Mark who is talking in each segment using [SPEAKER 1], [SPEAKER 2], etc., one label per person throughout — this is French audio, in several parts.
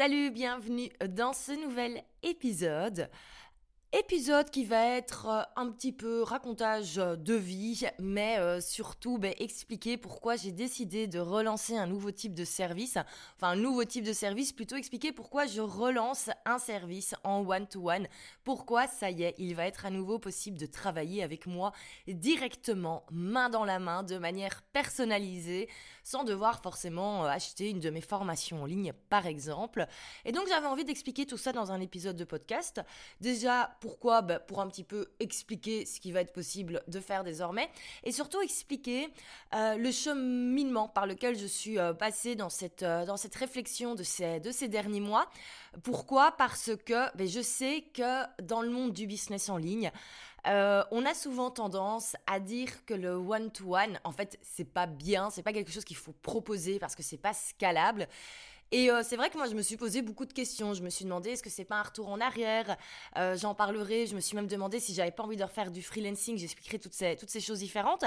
[SPEAKER 1] Salut, bienvenue dans ce nouvel épisode. Épisode qui va être euh, un petit peu racontage euh, de vie, mais euh, surtout ben, expliquer pourquoi j'ai décidé de relancer un nouveau type de service. Enfin, un nouveau type de service, plutôt expliquer pourquoi je relance un service en one-to-one. Pourquoi, ça y est, il va être à nouveau possible de travailler avec moi directement, main dans la main, de manière personnalisée, sans devoir forcément acheter une de mes formations en ligne, par exemple. Et donc, j'avais envie d'expliquer tout ça dans un épisode de podcast. Déjà, pourquoi? Bah, Pour un petit peu expliquer ce qui va être possible de faire désormais et surtout expliquer euh, le cheminement par lequel je suis euh, passée dans cette, euh, dans cette réflexion de ces, de ces derniers mois. Pourquoi? Parce que bah, je sais que dans le monde du business en ligne, on a souvent tendance à dire que le one-to-one, en fait, c'est pas bien, c'est pas quelque chose qu'il faut proposer parce que c'est pas scalable. Et euh, c'est vrai que moi, je me suis posé beaucoup de questions. Je me suis demandé est-ce que c'est pas un retour en arrière? Euh, J'en parlerai. Je me suis même demandé si j'avais pas envie de refaire du freelancing. J'expliquerai toutes ces, toutes ces choses différentes.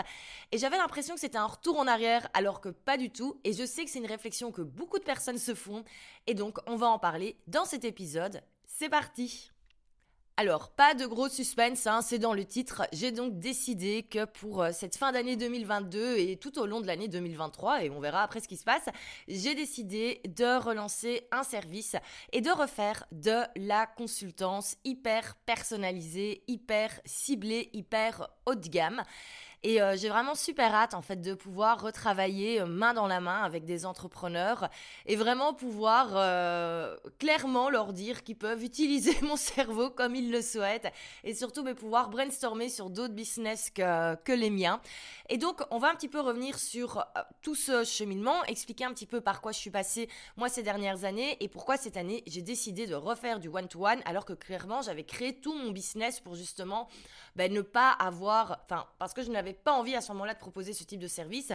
[SPEAKER 1] Et j'avais l'impression que c'était un retour en arrière, alors que pas du tout. Et je sais que c'est une réflexion que beaucoup de personnes se font. Et donc, on va en parler dans cet épisode. C'est parti alors, pas de gros suspense, hein, c'est dans le titre. J'ai donc décidé que pour euh, cette fin d'année 2022 et tout au long de l'année 2023, et on verra après ce qui se passe, j'ai décidé de relancer un service et de refaire de la consultance hyper personnalisée, hyper ciblée, hyper haut de gamme. Et euh, j'ai vraiment super hâte en fait de pouvoir retravailler euh, main dans la main avec des entrepreneurs et vraiment pouvoir euh, clairement leur dire qu'ils peuvent utiliser mon cerveau comme ils le souhaitent et surtout mais, pouvoir brainstormer sur d'autres business que, les miens. Et donc on va un petit peu revenir sur tout ce cheminement, expliquer un petit peu par quoi je suis passée moi ces dernières années et pourquoi cette année j'ai décidé de refaire du one-to-one alors que clairement j'avais créé tout mon business pour justement ben, ne pas avoir, enfin parce que je n'avais pas envie à ce moment-là de proposer ce type de service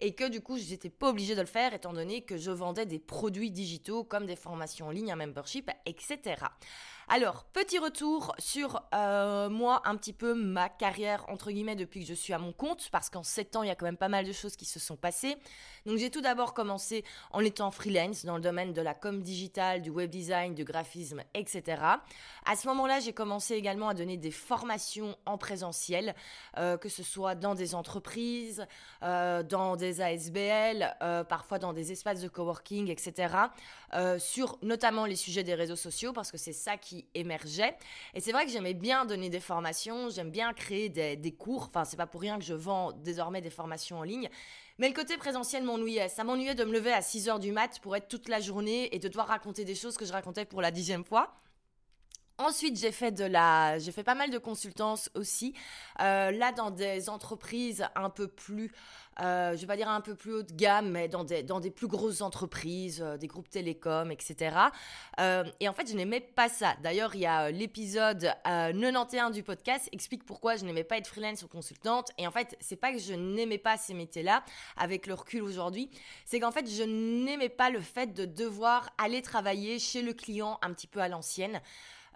[SPEAKER 1] et que du coup, je n'étais pas obligée de le faire étant donné que je vendais des produits digitaux comme des formations en ligne, un membership, etc. Alors, petit retour sur euh, moi, un petit peu ma carrière, entre guillemets, depuis que je suis à mon compte, parce qu'en 7 ans, il y a quand même pas mal de choses qui se sont passées. Donc, j'ai tout d'abord commencé en étant freelance dans le domaine de la com digitale, du web design, du graphisme, etc. À ce moment-là, j'ai commencé également à donner des formations en présentiel, euh, que ce soit dans des entreprises, euh, dans des ASBL, parfois dans des espaces de coworking, etc. sur notamment les sujets des réseaux sociaux, parce que c'est ça qui émergeait. Et c'est vrai que j'aimais bien donner des formations, j'aime bien créer des, cours. Enfin, c'est pas pour rien que je vends désormais des formations en ligne. Mais le côté présentiel m'ennuyait. Ça m'ennuyait de me lever à 6 heures du mat pour être toute la journée et de devoir raconter des choses que je racontais pour la dixième fois. Ensuite, j'ai fait de la, j'ai fait pas mal de consultance aussi. Euh, là, dans des entreprises un peu plus, euh, je vais pas dire un peu plus haut de gamme, mais dans des, dans des plus grosses entreprises, euh, des groupes télécoms, etc. Euh, et en fait, je n'aimais pas ça. D'ailleurs, il y a l'épisode 91 du podcast explique pourquoi je n'aimais pas être freelance ou consultante. Et en fait, c'est pas que je n'aimais pas ces métiers-là, avec le recul aujourd'hui, c'est qu'en fait, je n'aimais pas le fait de devoir aller travailler chez le client un petit peu à l'ancienne.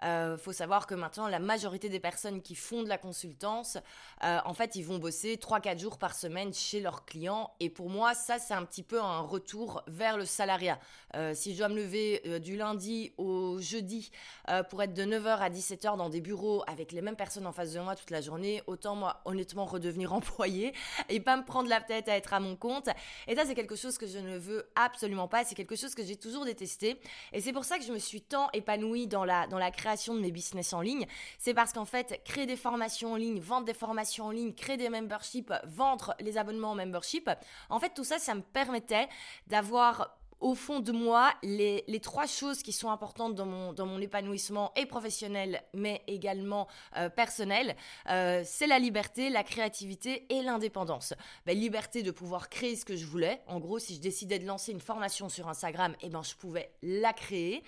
[SPEAKER 1] Euh, faut savoir que maintenant, la majorité des personnes qui font de la consultance, euh, en fait, ils vont bosser 3-4 jours par semaine chez leurs clients. Et pour moi, ça, c'est un petit peu un retour vers le salariat. Euh, si je dois me lever du lundi au jeudi pour être de 9h à 17h dans des bureaux avec les mêmes personnes en face de moi toute la journée, autant moi, honnêtement, redevenir employé et pas me prendre la tête à être à mon compte. Et ça, c'est quelque chose que je ne veux absolument pas. C'est quelque chose que j'ai toujours détesté. Et c'est pour ça que je me suis tant épanouie dans la, dans la création de mes business en ligne, c'est parce qu'en fait, créer des formations en ligne, vendre des formations en ligne, créer des memberships, vendre les abonnements en membership, en fait, tout ça, ça me permettait d'avoir au fond de moi les, trois choses qui sont importantes dans mon, dans mon épanouissement et professionnel, mais également euh, personnel, euh, c'est la liberté, la créativité et l'indépendance. Ben, liberté de pouvoir créer ce que je voulais. En gros, si je décidais de lancer une formation sur Instagram, eh ben, je pouvais la créer.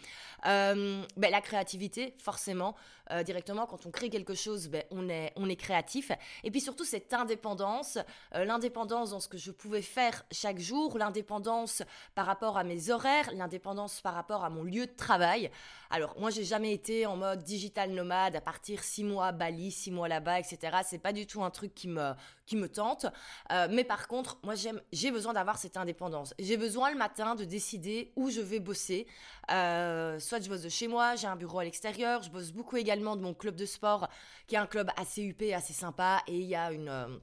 [SPEAKER 1] Euh, ben, la créativité, forcément, directement, quand on crée quelque chose, ben, on, est, on est créatif. Et puis surtout, cette indépendance, l'indépendance dans ce que je pouvais faire chaque jour, l'indépendance par rapport à mes horaires, l'indépendance par rapport à mon lieu de travail. Alors, moi, j'ai jamais été en mode digital nomade, à partir six mois à Bali, six mois là-bas, etc. C'est pas du tout un truc qui me, qui me tente. Euh, mais par contre, moi, j'aime, j'ai besoin d'avoir cette indépendance. J'ai besoin le matin de décider où je vais bosser. Euh, soit je bosse de chez moi, j'ai un bureau à l'extérieur. Je bosse beaucoup également de mon club de sport, qui est un club assez huppé, assez sympa. Et il y a une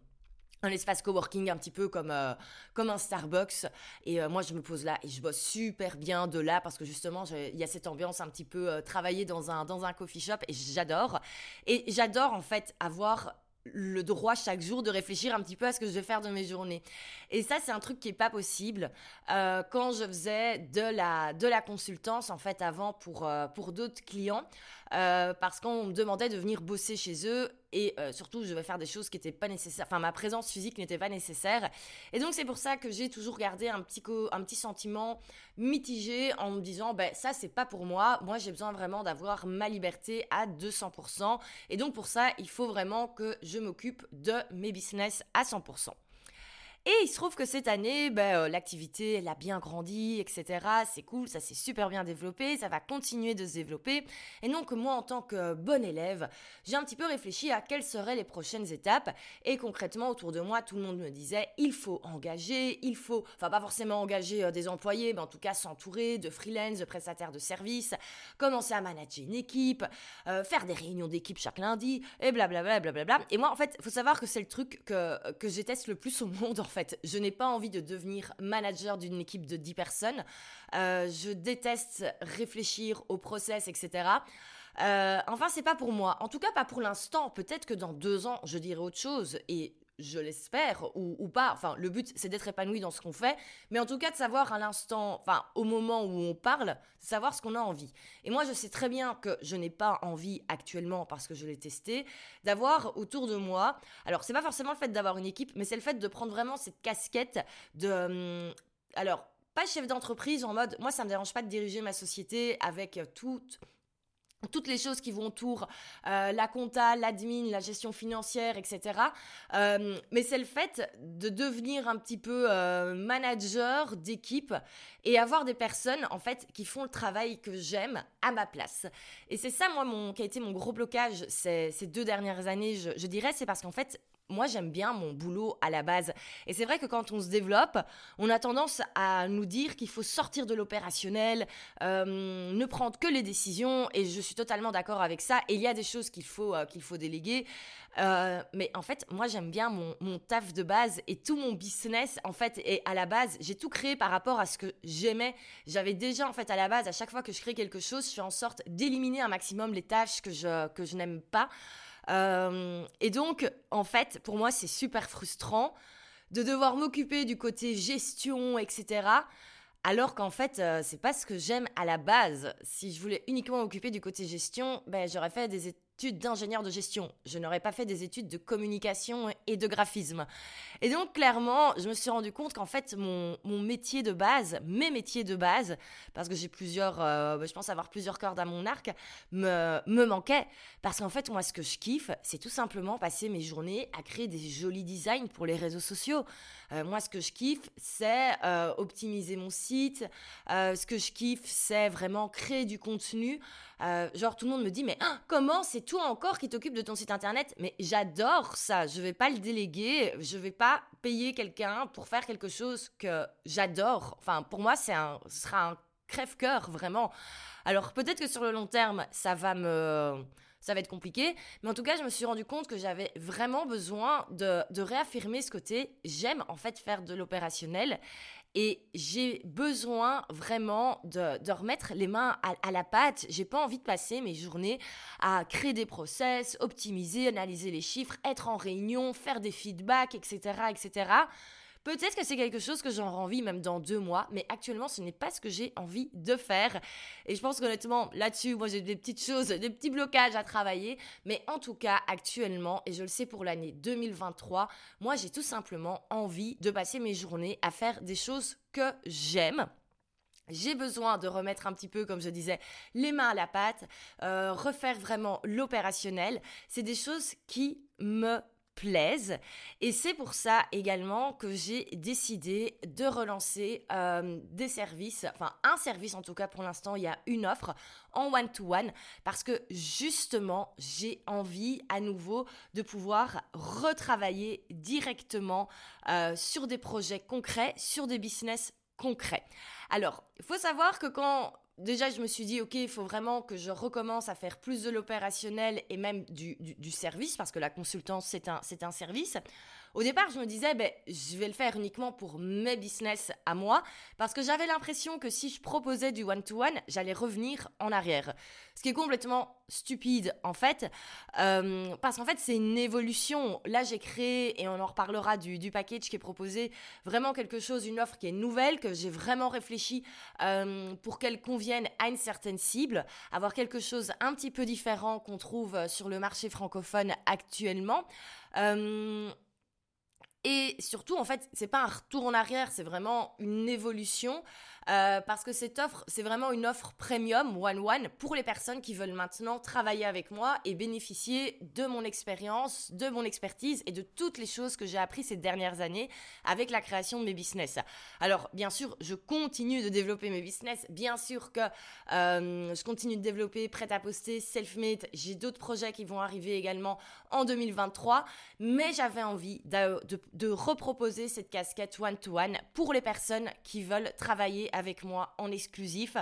[SPEAKER 1] un espace coworking un petit peu comme euh, comme un Starbucks et euh, moi je me pose là et je bosse super bien de là parce que justement il y a cette ambiance un petit peu euh, travailler dans un dans un coffee shop et j'adore et j'adore en fait avoir le droit chaque jour de réfléchir un petit peu à ce que je vais faire de mes journées. Et ça, c'est un truc qui est pas possible quand je faisais de la, de la consultance, en fait, avant pour, pour d'autres clients. Euh, parce qu'on me demandait de venir bosser chez eux et euh, surtout je devais faire des choses qui n'étaient pas nécessaires, enfin ma présence physique n'était pas nécessaire. Et donc c'est pour ça que j'ai toujours gardé un petit, un petit sentiment mitigé en me disant ben ça c'est pas pour moi, moi j'ai besoin vraiment d'avoir ma liberté à 200% et donc pour ça il faut vraiment que je m'occupe de mes business à 100%. Et il se trouve que cette année, ben, euh, l'activité, elle a bien grandi, etc. C'est cool, ça s'est super bien développé, ça va continuer de se développer. Et donc, moi, en tant que bonne élève, j'ai un petit peu réfléchi à quelles seraient les prochaines étapes. Et concrètement, autour de moi, tout le monde me disait, il faut engager, il faut, enfin, pas forcément engager euh, des employés, mais en tout cas s'entourer de freelance, de prestataires de services, commencer à manager une équipe, euh, faire des réunions d'équipe chaque lundi, et blablabla. Bla, bla, bla, et moi, en fait, faut savoir que c'est le truc que, que je le plus au monde, en. Je n'ai pas envie de devenir manager d'une équipe de 10 personnes. Euh, je déteste réfléchir au process, etc. Euh, enfin, c'est pas pour moi. En tout cas, pas pour l'instant. Peut-être que dans deux ans, je dirai autre chose. Et je l'espère, ou, pas. Enfin, le but, c'est d'être épanoui dans ce qu'on fait, mais en tout cas de savoir à l'instant, enfin, au moment où on parle, savoir ce qu'on a envie. Et moi, je sais très bien que je n'ai pas envie actuellement, parce que je l'ai testé, d'avoir autour de moi. Alors, c'est pas forcément le fait d'avoir une équipe, mais c'est le fait de prendre vraiment cette casquette de. Hum, alors, pas chef d'entreprise en mode, moi, ça me dérange pas de diriger ma société avec toute toutes les choses qui vont autour, euh, la compta, l'admin, la gestion financière, etc. Euh, mais c'est le fait de devenir un petit peu euh, manager d'équipe et avoir des personnes en fait qui font le travail que j'aime à ma place. Et c'est ça moi qui a été mon gros blocage ces, deux dernières années, je dirais, c'est parce qu'en fait moi, j'aime bien mon boulot à la base. Et c'est vrai que quand on se développe, on a tendance à nous dire qu'il faut sortir de l'opérationnel, euh, ne prendre que les décisions. Et je suis totalement d'accord avec ça. Et il y a des choses qu'il faut, euh, qu'il faut déléguer. Euh, mais en fait, moi, j'aime bien mon, mon, taf de base et tout mon business, en fait, et à la base, j'ai tout créé par rapport à ce que j'aimais. J'avais déjà, en fait, à la base, à chaque fois que je crée quelque chose, je fais en sorte d'éliminer un maximum les tâches que je, que je n'aime pas. Euh, et donc, en fait, pour moi, c'est super frustrant de devoir m'occuper du côté gestion, etc. Alors qu'en fait, euh, c'est pas ce que j'aime à la base. Si je voulais uniquement m'occuper du côté gestion, ben, j'aurais fait des études d'ingénieur de gestion. Je n'aurais pas fait des études de communication et de graphisme. Et donc, clairement, je me suis rendu compte qu'en fait, mon, métier de base, mes métiers de base, parce que j'ai plusieurs, euh, je pense avoir plusieurs cordes à mon arc, me, me manquaient. Parce qu'en fait, moi, ce que je kiffe, c'est tout simplement passer mes journées à créer des jolis designs pour les réseaux sociaux. Euh, moi, ce que je kiffe, c'est euh, optimiser mon site. ce que je kiffe, c'est vraiment créer du contenu. Genre, tout le monde me dit, mais hein, comment c'est toi encore qui t'occupe de ton site internet? Mais j'adore ça. Je vais pas le déléguer. Je vais pas payer quelqu'un pour faire quelque chose que j'adore. Enfin, pour moi, c'est un, ce sera un crève-cœur vraiment. Alors peut-être que sur le long terme, ça va me ça va être compliqué. Mais en tout cas, je me suis rendu compte que j'avais vraiment besoin de, de, réaffirmer ce côté. J'aime en fait faire de l'opérationnel et j'ai besoin vraiment de, remettre les mains à, la pâte. J'ai pas envie de passer mes journées à créer des process, optimiser, analyser les chiffres, être en réunion, faire des feedbacks, etc., etc. Peut-être que c'est quelque chose que j'aurai envie même dans deux mois, mais actuellement, ce n'est pas ce que j'ai envie de faire. Et je pense qu'honnêtement, là-dessus, moi, j'ai des petites choses, des petits blocages à travailler. Mais en tout cas, actuellement, et je le sais pour l'année 2023, moi, j'ai tout simplement envie de passer mes journées à faire des choses que j'aime. J'ai besoin de remettre un petit peu, comme je disais, les mains à la pâte, euh, refaire vraiment l'opérationnel. C'est des choses qui me plaisent. Et c'est pour ça également que j'ai décidé de relancer euh, des services, enfin un service en tout cas pour l'instant, il y a une offre en one-to-one parce que justement j'ai envie à nouveau de pouvoir retravailler directement euh, sur des projets concrets, sur des business concrets. Alors, il faut savoir que quand déjà, je me suis dit, OK, il faut vraiment que je recommence à faire plus de l'opérationnel et même du, service, parce que la consultance, c'est un, c'est un service. Au départ, je me disais, ben, je vais le faire uniquement pour mes business à moi, parce que j'avais l'impression que si je proposais du one-to-one, j'allais revenir en arrière. Ce qui est complètement stupide, en fait, euh, parce qu'en fait, c'est une évolution. Là, j'ai créé, et on en reparlera du, du, package qui est proposé, vraiment quelque chose, une offre qui est nouvelle, que j'ai vraiment réfléchi euh, pour qu'elle convienne à une certaine cible, avoir quelque chose un petit peu différent qu'on trouve sur le marché francophone actuellement. Euh, et surtout, en fait, c'est pas un retour en arrière, c'est vraiment une évolution. Euh, parce que cette offre, c'est vraiment une offre premium one-one pour les personnes qui veulent maintenant travailler avec moi et bénéficier de mon expérience, de mon expertise et de toutes les choses que j'ai appris ces dernières années avec la création de mes business. Alors, bien sûr, je continue de développer mes business. Bien sûr que euh, je continue de développer prêt à poster, self-made. J'ai d'autres projets qui vont arriver également en 2023. Mais j'avais envie de, reproposer cette casquette one-to-one -one pour les personnes qui veulent travailler avec moi en exclusif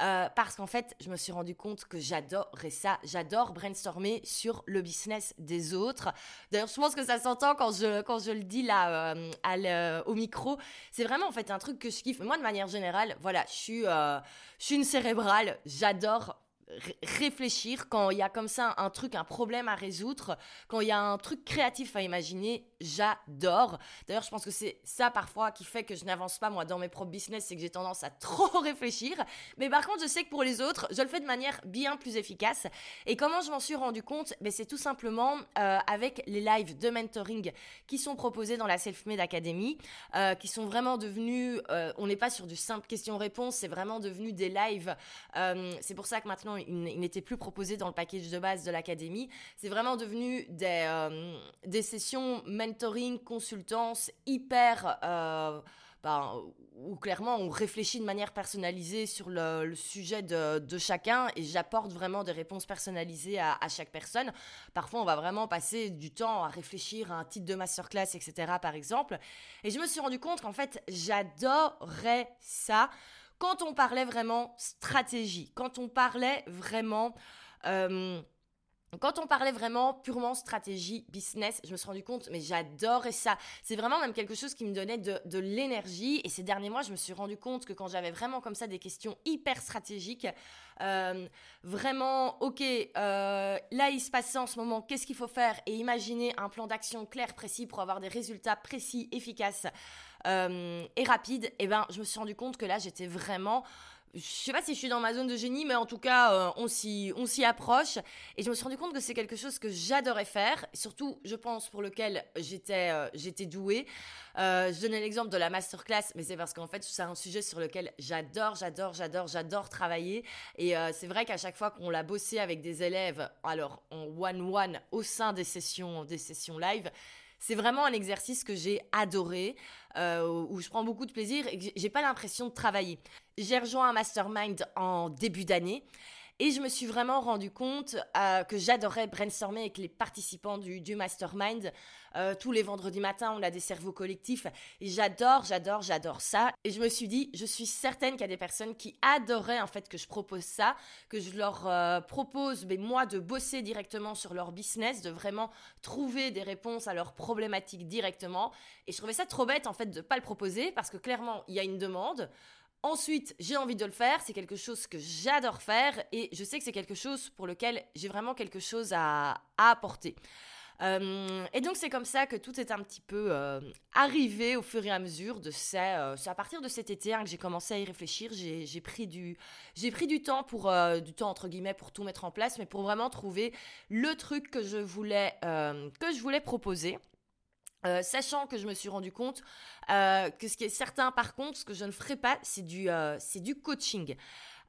[SPEAKER 1] euh, parce qu'en fait, je me suis rendu compte que j'adorais ça. J'adore brainstormer sur le business des autres. D'ailleurs, je pense que ça s'entend quand je, quand je le dis là euh, au micro. C'est vraiment en fait un truc que je kiffe. Moi, de manière générale, voilà, je suis, euh, je suis une cérébrale. J'adore réfléchir quand il y a comme ça un truc, un problème à résoudre, quand il y a un truc créatif à imaginer, j'adore. D'ailleurs, je pense que c'est ça parfois qui fait que je n'avance pas moi dans mes propres business, c'est que j'ai tendance à trop réfléchir. Mais par contre, je sais que pour les autres, je le fais de manière bien plus efficace. Et comment je m'en suis rendu compte? Ben, C'est tout simplement euh, avec les lives de mentoring qui sont proposés dans la Self-Made Academy, euh, qui sont vraiment devenus, euh, on n'est pas sur du simple question-réponse, c'est vraiment devenu des lives. c'est pour ça que maintenant, il, n'était plus proposé dans le package de base de l'académie. C'est vraiment devenu des, euh, des sessions mentoring, consultance hyper... Euh, ben, où clairement on réfléchit de manière personnalisée sur le, sujet de, de, chacun et j'apporte vraiment des réponses personnalisées à, à, chaque personne. Parfois, on va vraiment passer du temps à réfléchir à un titre de masterclass, etc., par exemple. Et je me suis rendu compte qu'en fait, j'adorais ça quand on parlait vraiment stratégie, quand on parlait vraiment... Euh, quand on parlait vraiment purement stratégie, business, je me suis rendu compte, mais j'adorais ça. C'est vraiment même quelque chose qui me donnait de, l'énergie. Et ces derniers mois, je me suis rendu compte que quand j'avais vraiment comme ça des questions hyper stratégiques, euh, vraiment, ok, euh, là il se passe ça en ce moment, qu'est-ce qu'il faut faire? Et imaginer un plan d'action clair, précis pour avoir des résultats précis, efficaces euh, et rapides. Et eh ben, je me suis rendu compte que là, j'étais vraiment je sais pas si je suis dans ma zone de génie, mais en tout cas, euh, on s'y, on s'y approche. Et je me suis rendu compte que c'est quelque chose que j'adorais faire, surtout, je pense, pour lequel j'étais, euh, j'étais douée. Je donnais l'exemple de la masterclass, mais c'est parce qu'en fait, c'est un sujet sur lequel j'adore, j'adore, j'adore, j'adore travailler. Et c'est vrai qu'à chaque fois qu'on l'a bossé avec des élèves, alors en one-one au sein des sessions, des sessions live, c'est vraiment un exercice que j'ai adoré, euh, où je prends beaucoup de plaisir et j'ai pas l'impression de travailler. J'ai rejoint un mastermind en début d'année et je me suis vraiment rendu compte euh, que j'adorais brainstormer avec les participants du, mastermind. Euh, tous les vendredis matins, on a des cerveaux collectifs. Et j'adore, j'adore, j'adore ça. Et je me suis dit, je suis certaine qu'il y a des personnes qui adoraient en fait que je propose ça, que je leur euh, propose, mais moi, de bosser directement sur leur business, de vraiment trouver des réponses à leurs problématiques directement. Et je trouvais ça trop bête en fait de pas le proposer parce que clairement, il y a une demande. Ensuite, j'ai envie de le faire, c'est quelque chose que j'adore faire et je sais que c'est quelque chose pour lequel j'ai vraiment quelque chose à, apporter. Euh, et donc c'est comme ça que tout est un petit peu euh, arrivé au fur et à mesure de ça. Euh, c'est à partir de cet été hein, que j'ai commencé à y réfléchir. J'ai pris du pris du temps pour du temps entre guillemets pour tout mettre en place, mais pour vraiment trouver le truc que je voulais que je voulais proposer. Euh, sachant que je me suis rendu compte euh, que ce qui est certain par contre, ce que je ne ferai pas, c'est du, euh, du coaching.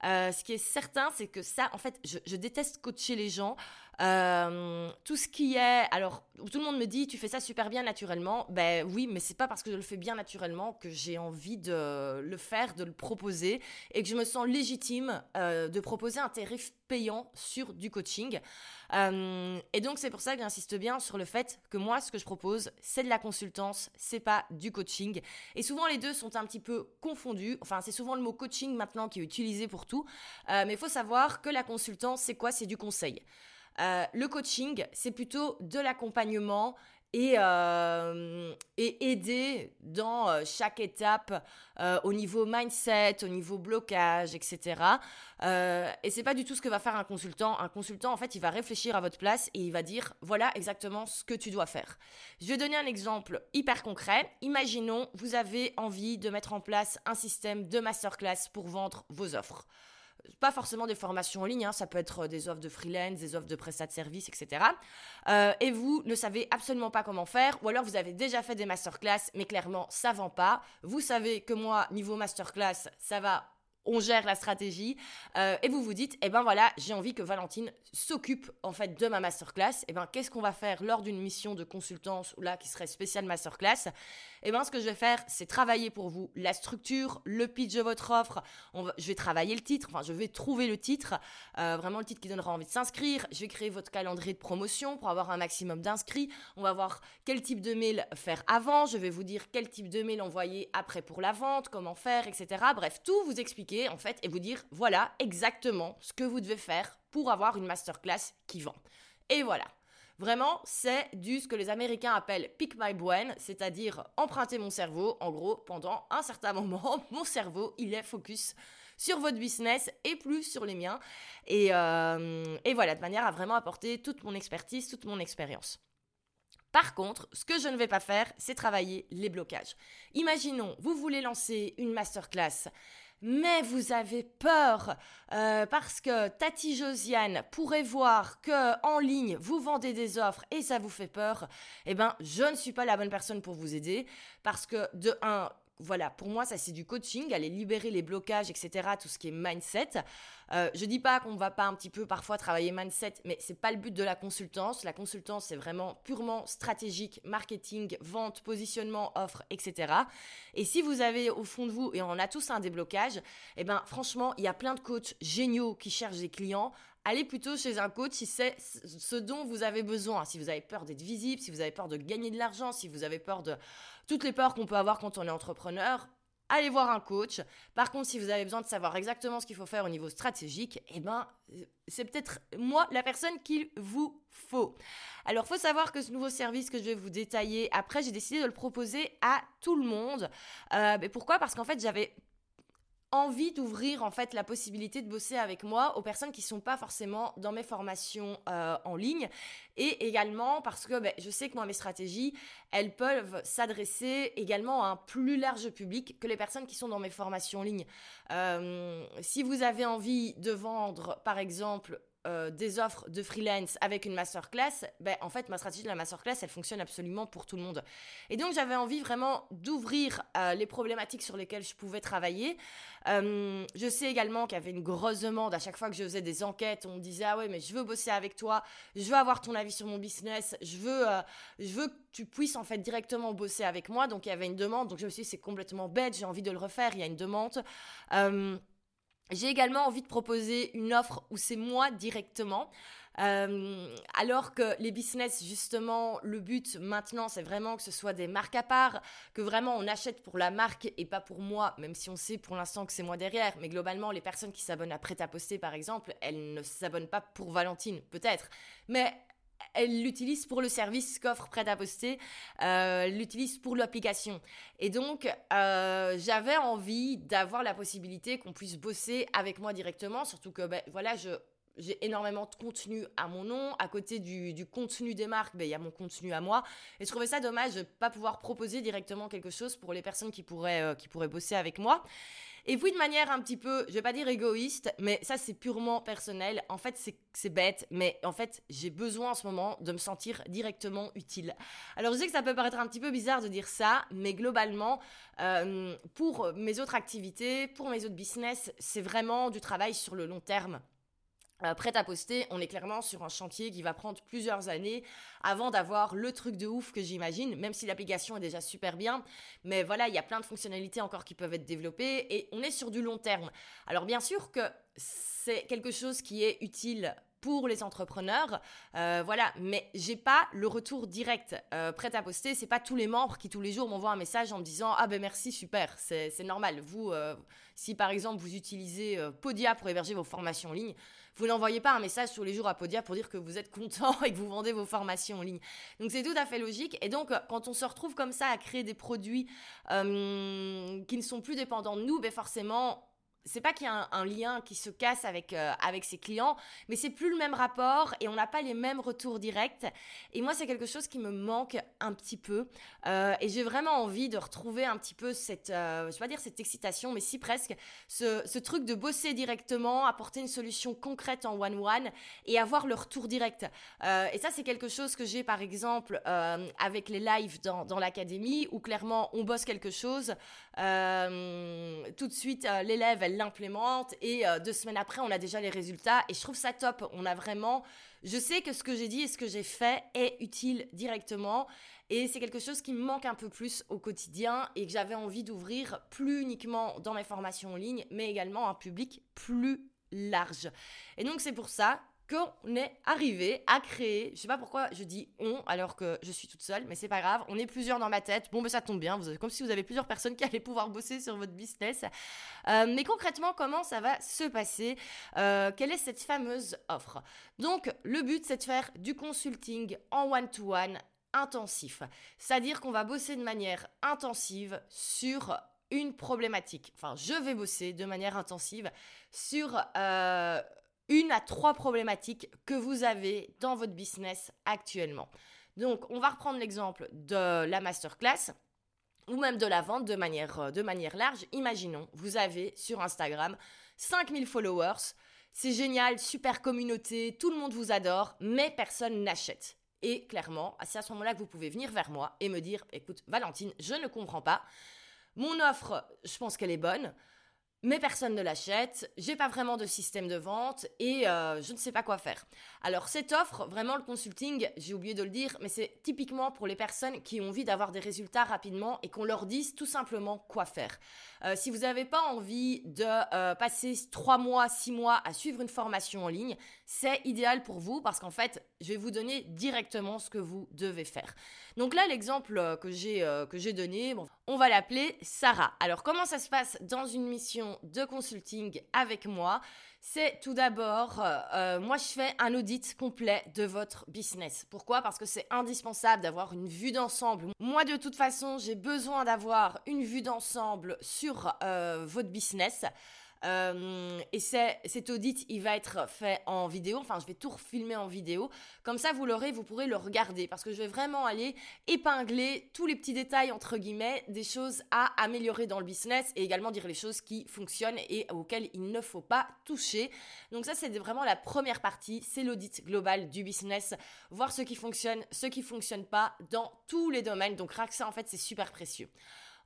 [SPEAKER 1] ce qui est certain, c'est que ça, en fait, je, déteste coacher les gens Euh, tout ce qui est, alors tout le monde me dit tu fais ça super bien naturellement. Ben oui, mais c'est pas parce que je le fais bien naturellement que j'ai envie de le faire, de le proposer et que je me sens légitime euh, de proposer un tarif payant sur du coaching. Euh, et donc c'est pour ça que j'insiste bien sur le fait que moi ce que je propose c'est de la consultance, c'est pas du coaching. Et souvent les deux sont un petit peu confondus. Enfin c'est souvent le mot coaching maintenant qui est utilisé pour tout. mais il faut savoir que la consultance c'est quoi? C'est du conseil. Euh, le coaching, c'est plutôt de l'accompagnement et, euh, aider dans euh, chaque étape au niveau mindset, au niveau blocage, etc. et c'est pas du tout ce que va faire un consultant. Un consultant, en fait, il va réfléchir à votre place et il va dire voilà exactement ce que tu dois faire. Je vais donner un exemple hyper concret. Imaginons, vous avez envie de mettre en place un système de masterclass pour vendre vos offres pas forcément des formations en ligne, hein, ça peut être euh, des offres de freelance, des offres de prestat de service, etc. Euh, et vous ne savez absolument pas comment faire, ou alors vous avez déjà fait des masterclass, mais clairement ça vend pas. Vous savez que moi, niveau masterclass, ça va on gère la stratégie euh, et vous vous dites eh ben voilà j'ai envie que Valentine s'occupe en fait de ma masterclass eh ben qu'est-ce qu'on va faire lors d'une mission de consultance ou là qui serait spéciale masterclass? Eh ben ce que je vais faire c'est travailler pour vous la structure le pitch de votre offre. Je vais travailler le titre enfin je vais trouver le titre euh, vraiment le titre qui donnera envie de s'inscrire. Je vais créer votre calendrier de promotion pour avoir un maximum d'inscrits. On va voir quel type de mail faire avant. Je vais vous dire quel type de mail envoyer après pour la vente comment faire etc bref tout vous expliquer en fait et vous dire voilà exactement ce que vous devez faire pour avoir une masterclass qui vend. Et voilà. Vraiment, c'est du ce que les Américains appellent pick my brain, c'est-à-dire emprunter mon cerveau. En gros, pendant un certain moment, mon cerveau, il est focus sur votre business et plus sur les miens. Et, euh, et voilà, de manière à vraiment apporter toute mon expertise, toute mon expérience. Par contre, ce que je ne vais pas faire, c'est travailler les blocages. Imaginons, vous voulez lancer une masterclass mais vous avez peur euh, parce que Tati Josiane pourrait voir que en ligne vous vendez des offres et ça vous fait peur, eh ben je ne suis pas la bonne personne pour vous aider parce que de un voilà, pour moi, ça c'est du coaching, aller libérer les blocages, etc., tout ce qui est mindset. Euh, je dis pas qu'on va pas un petit peu parfois travailler mindset, mais c'est pas le but de la consultance. La consultance, c'est vraiment purement stratégique, marketing, vente, positionnement, offre, etc. Et si vous avez au fond de vous, et on a tous un déblocage, eh ben franchement, il y a plein de coachs géniaux qui cherchent des clients allez plutôt chez un coach si c'est ce dont vous avez besoin. Si vous avez peur d'être visible, si vous avez peur de gagner de l'argent, si vous avez peur de toutes les peurs qu'on peut avoir quand on est entrepreneur, allez voir un coach. Par contre, si vous avez besoin de savoir exactement ce qu'il faut faire au niveau stratégique, eh ben, c'est peut-être moi la personne qu'il vous faut. Alors, faut savoir que ce nouveau service que je vais vous détailler, après, j'ai décidé de le proposer à tout le monde. Euh, mais pourquoi? Parce qu'en fait, j'avais envie d'ouvrir en fait la possibilité de bosser avec moi aux personnes qui sont pas forcément dans mes formations euh, en ligne et également parce que ben, je sais que moi mes stratégies elles peuvent s'adresser également à un plus large public que les personnes qui sont dans mes formations en ligne. Euh, si vous avez envie de vendre par exemple euh, des offres de freelance avec une masterclass, ben, en fait, ma stratégie de la masterclass, elle fonctionne absolument pour tout le monde. Et donc, j'avais envie vraiment d'ouvrir euh, les problématiques sur lesquelles je pouvais travailler. Euh, je sais également qu'il y avait une grosse demande à chaque fois que je faisais des enquêtes. On me disait, ah ouais, mais je veux bosser avec toi, je veux avoir ton avis sur mon business, je veux, je veux que tu puisses en fait directement bosser avec moi. Donc, il y avait une demande. Donc, je me suis dit, c'est complètement bête, j'ai envie de le refaire, il y a une demande. J'ai également envie de proposer une offre où c'est moi directement. Euh, alors que les business, justement, le but maintenant, c'est vraiment que ce soit des marques à part, que vraiment on achète pour la marque et pas pour moi, même si on sait pour l'instant que c'est moi derrière. Mais globalement, les personnes qui s'abonnent à Prêt à Poster, par exemple, elles ne s'abonnent pas pour Valentine, peut-être. Mais elle l'utilise pour le service qu'offre Prêt à Poster, euh, l'utilise pour l'application. Et donc, euh, j'avais envie d'avoir la possibilité qu'on puisse bosser avec moi directement, surtout que, ben, voilà, je j'ai énormément de contenu à mon nom. À côté du, contenu des marques, ben, il y a mon contenu à moi. Et je trouvais ça dommage de ne pas pouvoir proposer directement quelque chose pour les personnes qui pourraient, euh, qui pourraient bosser avec moi. Et puis de manière un petit peu, je vais pas dire égoïste, mais ça c'est purement personnel. En fait, c'est bête, mais en fait, j'ai besoin en ce moment de me sentir directement utile. Alors je sais que ça peut paraître un petit peu bizarre de dire ça, mais globalement, euh, pour mes autres activités, pour mes autres business, c'est vraiment du travail sur le long terme. Euh, prêt à poster, on est clairement sur un chantier qui va prendre plusieurs années avant d'avoir le truc de ouf que j'imagine, même si l'application est déjà super bien. Mais voilà, il y a plein de fonctionnalités encore qui peuvent être développées et on est sur du long terme. Alors bien sûr que c'est quelque chose qui est utile pour les entrepreneurs. Euh, voilà, mais j'ai pas le retour direct euh, prêt à poster. C'est pas tous les membres qui tous les jours m'envoient un message en me disant ah ben merci super, c'est normal. Vous, euh, si par exemple vous utilisez Podia pour héberger vos formations en ligne, vous n'envoyez pas un message tous les jours à Podia pour dire que vous êtes content et que vous vendez vos formations en ligne. Donc c'est tout à fait logique. Et donc quand on se retrouve comme ça à créer des produits qui ne sont plus dépendants de nous, ben forcément c'est pas qu'il y a un, lien qui se casse avec, euh, avec ses clients, mais c'est plus le même rapport et on n'a pas les mêmes retours directs. Et moi, c'est quelque chose qui me manque un petit peu. Euh, et j'ai vraiment envie de retrouver un petit peu cette, euh, je vais pas dire cette excitation, mais si presque, ce, ce, truc de bosser directement, apporter une solution concrète en one-one et avoir le retour direct. et ça, c'est quelque chose que j'ai par exemple avec les lives dans, dans l'académie où clairement on bosse quelque chose. Tout de suite, l'élève, elle l'implémente et euh, deux semaines après, on a déjà les résultats et je trouve ça top. On a vraiment, je sais que ce que j'ai dit et ce que j'ai fait est utile directement et c'est quelque chose qui me manque un peu plus au quotidien et que j'avais envie d'ouvrir plus uniquement dans mes formations en ligne, mais également un public plus large. Et donc c'est pour ça qu'on est arrivé à créer, je sais pas pourquoi je dis on alors que je suis toute seule, mais c'est pas grave, on est plusieurs dans ma tête. Bon, ben ça tombe bien, comme si vous avez plusieurs personnes qui allaient pouvoir bosser sur votre business. Euh, mais concrètement, comment ça va se passer? Euh, Quelle est cette fameuse offre? Donc, le but, c'est de faire du consulting en one-to-one intensif. C'est-à-dire qu'on va bosser de manière intensive sur une problématique. Enfin, je vais bosser de manière intensive sur euh, une à trois problématiques que vous avez dans votre business actuellement. Donc, on va reprendre l'exemple de la masterclass ou même de la vente de manière, euh, de manière large. Imaginons, vous avez sur Instagram 5000 followers, c'est génial, super communauté, tout le monde vous adore, mais personne n'achète. Et clairement, c'est à ce moment-là que vous pouvez venir vers moi et me dire, écoute, Valentine, je ne comprends pas. Mon offre, je pense qu'elle est bonne mais personne ne l'achète, j'ai pas vraiment de système de vente et euh, je ne sais pas quoi faire. Alors cette offre, vraiment le consulting, j'ai oublié de le dire, mais c'est typiquement pour les personnes qui ont envie d'avoir des résultats rapidement et qu'on leur dise tout simplement quoi faire. Euh, si vous n'avez pas envie de euh, passer 3 mois, 6 mois à suivre une formation en ligne, c'est idéal pour vous parce qu'en fait, je vais vous donner directement ce que vous devez faire. Donc là, l'exemple que j'ai que j'ai donné, on va l'appeler Sarah. Alors comment ça se passe dans une mission de consulting avec moi? C'est tout d'abord, euh, euh, moi je fais un audit complet de votre business. Pourquoi? Parce que c'est indispensable d'avoir une vue d'ensemble. Moi de toute façon, j'ai besoin d'avoir une vue d'ensemble sur euh, votre business. Euh, et cet audit, il va être fait en vidéo. Enfin, je vais tout refilmer en vidéo. Comme ça, vous l'aurez, vous pourrez le regarder. Parce que je vais vraiment aller épingler tous les petits détails, entre guillemets, des choses à améliorer dans le business et également dire les choses qui fonctionnent et auxquelles il ne faut pas toucher. Donc ça, c'est vraiment la première partie. C'est l'audit global du business. Voir ce qui fonctionne, ce qui fonctionne pas dans tous les domaines. Donc, ça, en fait, c'est super précieux.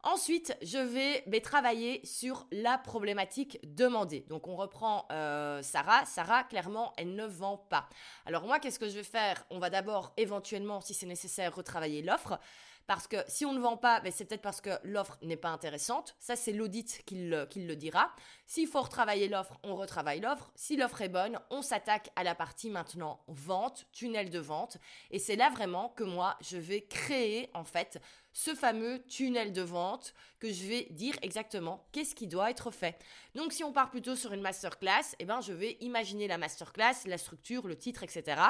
[SPEAKER 1] Ensuite, je vais travailler sur la problématique demandée. Donc, on reprend euh, Sarah. Sarah, clairement, elle ne vend pas. Alors, moi, qu'est-ce que je vais faire? On va d'abord, éventuellement, si c'est nécessaire, retravailler l'offre. Parce que si on ne vend pas, ben, c'est peut-être parce que l'offre n'est pas intéressante. Ça, c'est l'audit qui le, qui le dira. S'il faut retravailler l'offre, on retravaille l'offre. Si l'offre est bonne, on s'attaque à la partie maintenant vente, tunnel de vente. Et c'est là vraiment que moi, je vais créer en fait ce fameux tunnel de vente que je vais dire exactement qu'est-ce qui doit être fait. Donc si on part plutôt sur une masterclass, eh ben, je vais imaginer la masterclass, la structure, le titre, etc.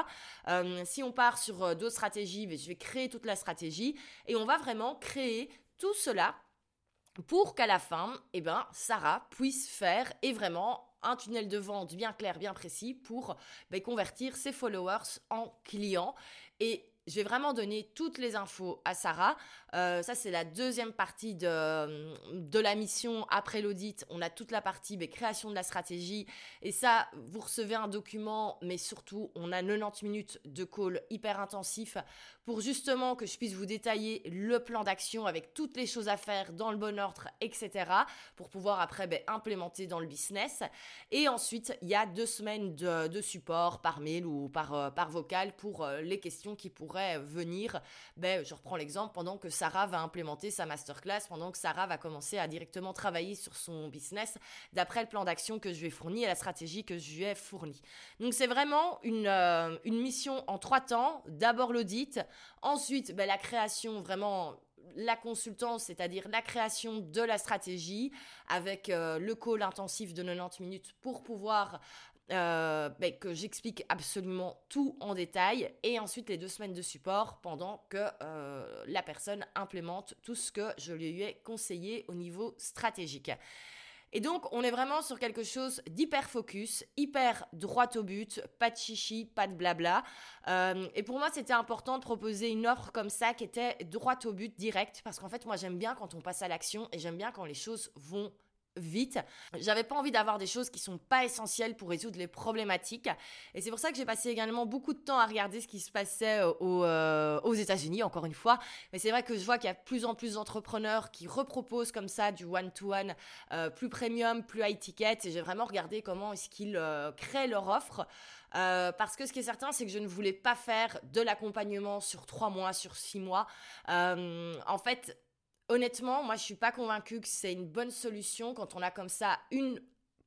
[SPEAKER 1] Euh, si on part sur euh, d'autres stratégies, ben, je vais créer toute la stratégie et on va vraiment créer tout cela pour qu'à la fin, eh ben, Sarah puisse faire et vraiment un tunnel de vente bien clair, bien précis pour ben, convertir ses followers en clients. Et je vais vraiment donner toutes les infos à Sarah. Euh, ça, c'est la deuxième partie de, de la mission. Après l'audit, on a toute la partie création de la stratégie. Et ça, vous recevez un document, mais surtout, on a 90 minutes de call hyper intensif pour justement que je puisse vous détailler le plan d'action avec toutes les choses à faire dans le bon ordre, etc. pour pouvoir après ben, implémenter dans le business. Et ensuite, il y a deux semaines de, support par mail ou par, euh, vocal pour euh, les questions qui pourraient venir. Ben, je reprends l'exemple pendant que Sarah va implémenter sa masterclass, pendant que Sarah va commencer à directement travailler sur son business d'après le plan d'action que je lui ai fourni et la stratégie que je lui ai fournie. Donc c'est vraiment une, euh, une mission en trois temps. D'abord l'audit, Ensuite, ben, la création, vraiment la consultance, c'est-à-dire la création de la stratégie avec euh, le call intensif de 90 minutes pour pouvoir euh, ben, que j'explique absolument tout en détail et ensuite les deux semaines de support pendant que euh, la personne implémente tout ce que je lui ai conseillé au niveau stratégique. Et donc, on est vraiment sur quelque chose d'hyper focus, hyper droit au but, pas de chichi, pas de blabla. Euh, et pour moi, c'était important de proposer une offre comme ça qui était droit au but, direct, parce qu'en fait, moi, j'aime bien quand on passe à l'action et j'aime bien quand les choses vont vite. J'avais pas envie d'avoir des choses qui sont pas essentielles pour résoudre les problématiques. Et c'est pour ça que j'ai passé également beaucoup de temps à regarder ce qui se passait euh, euh, aux États-Unis, encore une fois. Mais c'est vrai que je vois qu'il y a de plus en plus d'entrepreneurs qui reproposent comme ça du one-to-one euh, plus premium, plus high ticket. Et j'ai vraiment regardé comment est-ce qu'ils créent leur offre. parce que ce qui est certain, c'est que je ne voulais pas faire de l'accompagnement sur trois mois, sur six mois. en fait, honnêtement, moi, je suis pas convaincue que c'est une bonne solution quand on a comme ça une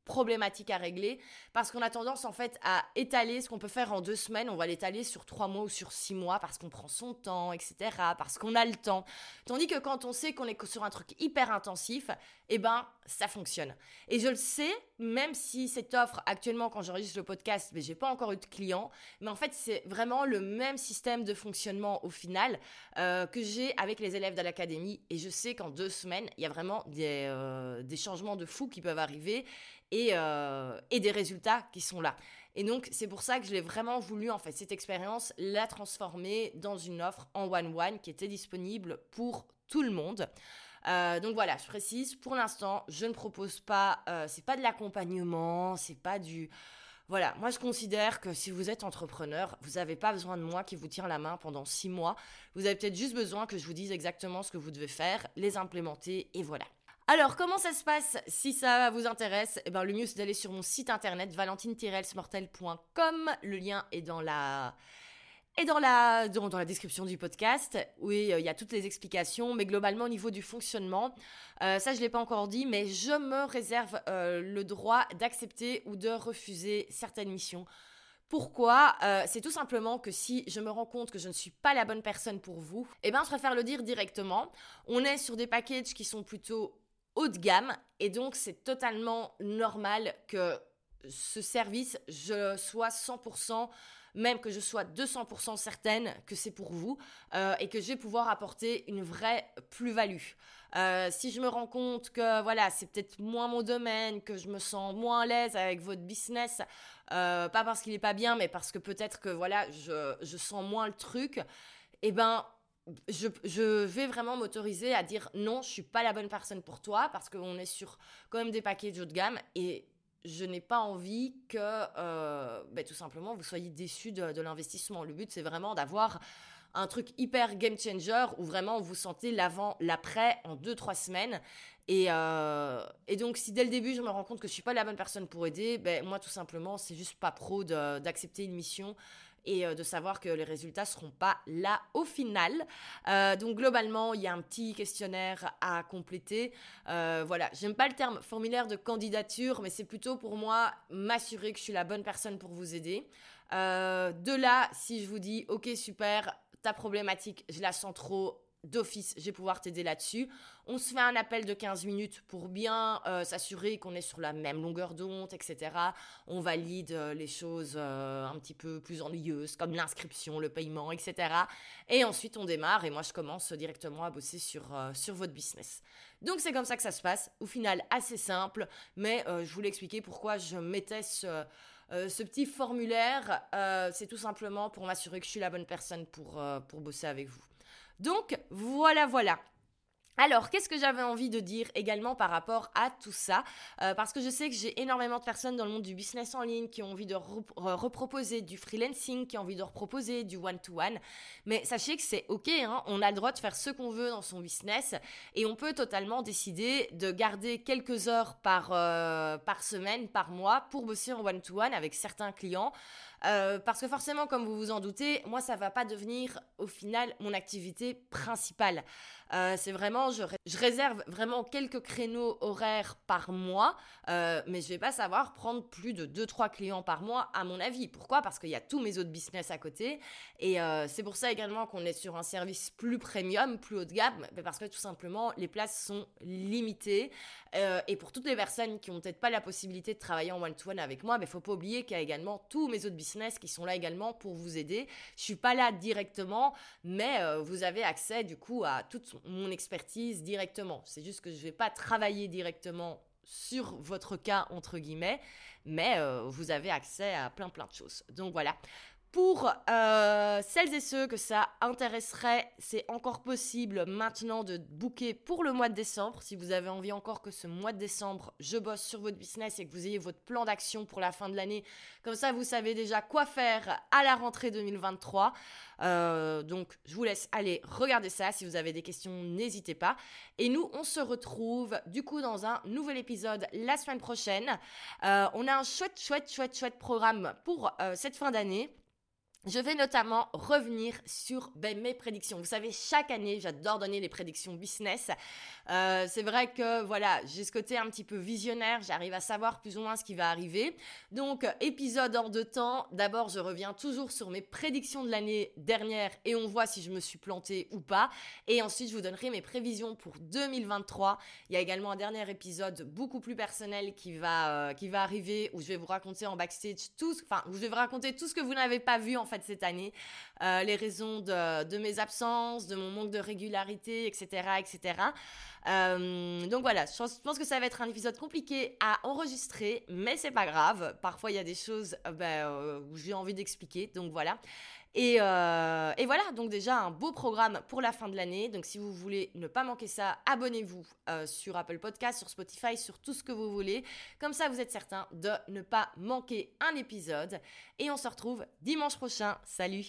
[SPEAKER 1] problématique à régler parce qu'on a tendance en fait à étaler ce qu'on peut faire en deux semaines, on va l'étaler sur trois mois ou sur six mois parce qu'on prend son temps, etc. parce qu'on a le temps. Tandis que quand on sait qu'on est sur un truc hyper intensif, eh ben ça fonctionne. Et je le sais, même si cette offre actuellement quand j'enregistre le podcast, mais j'ai pas encore eu de clients, mais en fait c'est vraiment le même système de fonctionnement au final euh, que j'ai avec les élèves de l'académie et je sais qu'en deux semaines il y a vraiment des, euh, des changements de fou qui peuvent arriver euh, et, des résultats qui sont là. Et donc, c'est pour ça que je l'ai vraiment voulu, en fait, cette expérience, la transformer dans une offre en one-one qui était disponible pour tout le monde. Euh, donc voilà, je précise, pour l'instant, je ne propose pas, euh, c'est pas de l'accompagnement, c'est pas du... Voilà, moi je considère que si vous êtes entrepreneur, vous n'avez pas besoin de moi qui vous tire la main pendant six mois. Vous avez peut-être juste besoin que je vous dise exactement ce que vous devez faire, les implémenter et voilà. Alors, comment ça se passe si ça vous intéresse eh ben, Le mieux, c'est d'aller sur mon site internet valentine-mortel.com. Le lien est dans la... dans la, dans, la description du podcast, oui, euh, il y a toutes les explications, mais globalement au niveau du fonctionnement, euh, ça je ne l'ai pas encore dit, mais je me réserve euh, le droit d'accepter ou de refuser certaines missions. Pourquoi? C'est tout simplement que si je me rends compte que je ne suis pas la bonne personne pour vous, eh ben je préfère le dire directement. On est sur des packages qui sont plutôt haut de gamme et donc c'est totalement normal que ce service, je sois 100%, même que je sois 200% certaine que c'est pour vous euh, et que je vais pouvoir apporter une vraie plus-value. Euh, si je me rends compte que voilà, c'est peut-être moins mon domaine, que je me sens moins à l'aise avec votre business, euh, pas parce qu'il n'est pas bien, mais parce que peut-être que voilà, je, je sens moins le truc, eh ben je, vais vraiment m'autoriser à dire non, je suis pas la bonne personne pour toi parce qu'on est sur quand même des paquets de haut de gamme et je n'ai pas envie que euh, ben, tout simplement vous soyez déçus de, l'investissement. Le but c'est vraiment d'avoir un truc hyper game changer où vraiment vous sentez l'avant, l'après en deux trois semaines. Et, euh, et, donc si dès le début je me rends compte que je suis pas la bonne personne pour aider, ben moi tout simplement c'est juste pas pro d'accepter une mission et euh, de savoir que les résultats seront pas là au final. Euh, donc globalement, il y a un petit questionnaire à compléter. Euh, voilà, j'aime pas le terme formulaire de candidature, mais c'est plutôt pour moi m'assurer que je suis la bonne personne pour vous aider. de là, si je vous dis, ok super, ta problématique, je la sens trop, d'office, je vais pouvoir t'aider là-dessus. On se fait un appel de 15 minutes pour bien euh, s'assurer qu'on est sur la même longueur d'onde, etc. On valide euh, les choses euh, un petit peu plus ennuyeuses, comme l'inscription, le paiement, etc. Et ensuite, on démarre et moi, je commence directement à bosser sur, sur votre business. Donc, c'est comme ça que ça se passe. Au final, assez simple, mais je voulais expliquer pourquoi je mettais ce... petit formulaire, c'est tout simplement pour m'assurer que je suis la bonne personne pour, pour bosser avec vous. Donc voilà, voilà. Alors, qu'est-ce que j'avais envie de dire également par rapport à tout ça euh, Parce que je sais que j'ai énormément de personnes dans le monde du business en ligne qui ont envie de reproposer du freelancing, qui ont envie de reproposer du one-to-one. Mais sachez que c'est OK, hein, on a le droit de faire ce qu'on veut dans son business et on peut totalement décider de garder quelques heures par, euh, par semaine, par mois pour bosser en one-to-one avec certains clients. Euh, parce que forcément, comme vous vous en doutez, moi, ça va pas devenir au final mon activité principale. Euh, c'est vraiment, je, réserve vraiment quelques créneaux horaires par mois, euh, mais je vais pas savoir prendre plus de 2-3 clients par mois, à mon avis. Pourquoi? Parce qu'il y a tous mes autres business à côté. Et c'est pour ça également qu'on est sur un service plus premium, plus haut de gamme, parce que tout simplement, les places sont limitées. et pour toutes les personnes qui n'ont peut-être pas la possibilité de travailler en one-to-one avec moi, il faut pas oublier qu'il y a également tous mes autres business qui sont là également pour vous aider. Je suis pas là directement, mais euh, vous avez accès du coup à toute mon expertise directement. C'est juste que je vais pas travailler directement sur votre cas entre guillemets, mais euh, vous avez accès à plein plein de choses. Donc voilà. Pour euh, celles et ceux que ça intéresserait, c'est encore possible maintenant de booker pour le mois de décembre. Si vous avez envie encore que ce mois de décembre, je bosse sur votre business et que vous ayez votre plan d'action pour la fin de l'année. Comme ça, vous savez déjà quoi faire à la rentrée 2023. Euh, donc, je vous laisse aller regarder ça. Si vous avez des questions, n'hésitez pas. Et nous, on se retrouve du coup dans un nouvel épisode la semaine prochaine. Euh, on a un chouette, chouette, chouette, chouette programme pour cette fin d'année. Je vais notamment revenir sur ben, mes prédictions. Vous savez, chaque année, j'adore donner les prédictions business. Euh, c'est vrai que voilà, j'ai ce côté un petit peu visionnaire, j'arrive à savoir plus ou moins ce qui va arriver. Donc, épisode hors de temps. D'abord, je reviens toujours sur mes prédictions de l'année dernière et on voit si je me suis plantée ou pas. Et ensuite, je vous donnerai mes prévisions pour 2023. Il y a également un dernier épisode beaucoup plus personnel qui va, euh, qui va arriver où je vais vous raconter en backstage tout, enfin, où je vais vous raconter tout ce que vous n'avez pas vu en fait cette année, euh, les raisons de, mes absences, de mon manque de régularité, etc. etc. Euh, donc voilà, je pense, que ça va être un épisode compliqué à enregistrer, mais c'est pas grave. Parfois, il y a des choses euh, ben, où j'ai envie d'expliquer, donc voilà. Et, voilà, donc déjà un beau programme pour la fin de l'année. Donc si vous voulez ne pas manquer ça, abonnez-vous sur Apple Podcast, sur Spotify, sur tout ce que vous voulez. Comme ça, vous êtes certain de ne pas manquer un épisode. Et on se retrouve dimanche prochain. Salut